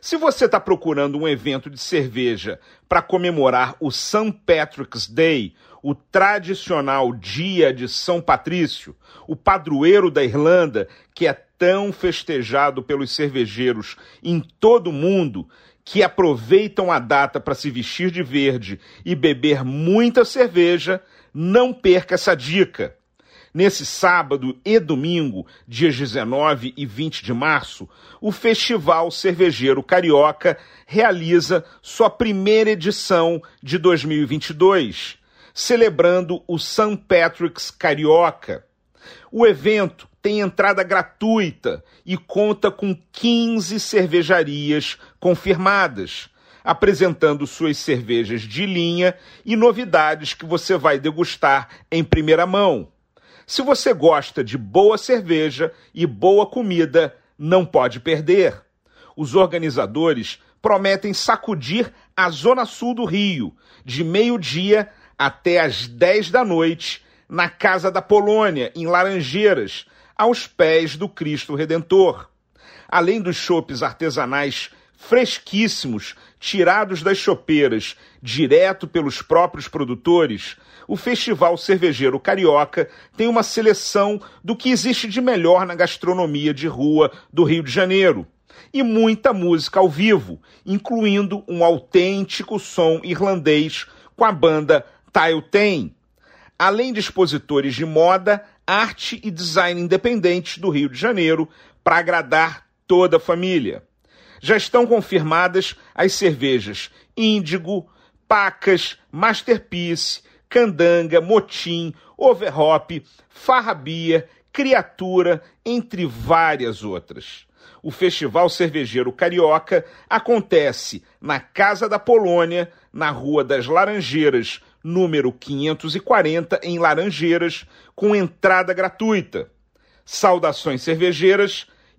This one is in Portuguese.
Se você está procurando um evento de cerveja para comemorar o St. Patrick's Day, o tradicional dia de São Patrício, o padroeiro da Irlanda, que é tão festejado pelos cervejeiros em todo o mundo, que aproveitam a data para se vestir de verde e beber muita cerveja, não perca essa dica. Nesse sábado e domingo, dias 19 e 20 de março, o Festival Cervejeiro Carioca realiza sua primeira edição de 2022, celebrando o St. Patrick's Carioca. O evento tem entrada gratuita e conta com 15 cervejarias confirmadas, apresentando suas cervejas de linha e novidades que você vai degustar em primeira mão. Se você gosta de boa cerveja e boa comida, não pode perder. Os organizadores prometem sacudir a zona sul do Rio, de meio-dia até às 10 da noite, na Casa da Polônia, em Laranjeiras, aos pés do Cristo Redentor. Além dos chopes artesanais fresquíssimos, tirados das chopeiras, direto pelos próprios produtores, o Festival Cervejeiro Carioca tem uma seleção do que existe de melhor na gastronomia de rua do Rio de Janeiro. E muita música ao vivo, incluindo um autêntico som irlandês com a banda Tile Ten. Além de expositores de moda, arte e design independentes do Rio de Janeiro para agradar toda a família já estão confirmadas as cervejas Índigo, Pacas, Masterpiece, Candanga, Motim, Overhop, Farrabia, Criatura, entre várias outras. O Festival Cervejeiro Carioca acontece na Casa da Polônia, na Rua das Laranjeiras, número 540, em Laranjeiras, com entrada gratuita. Saudações cervejeiras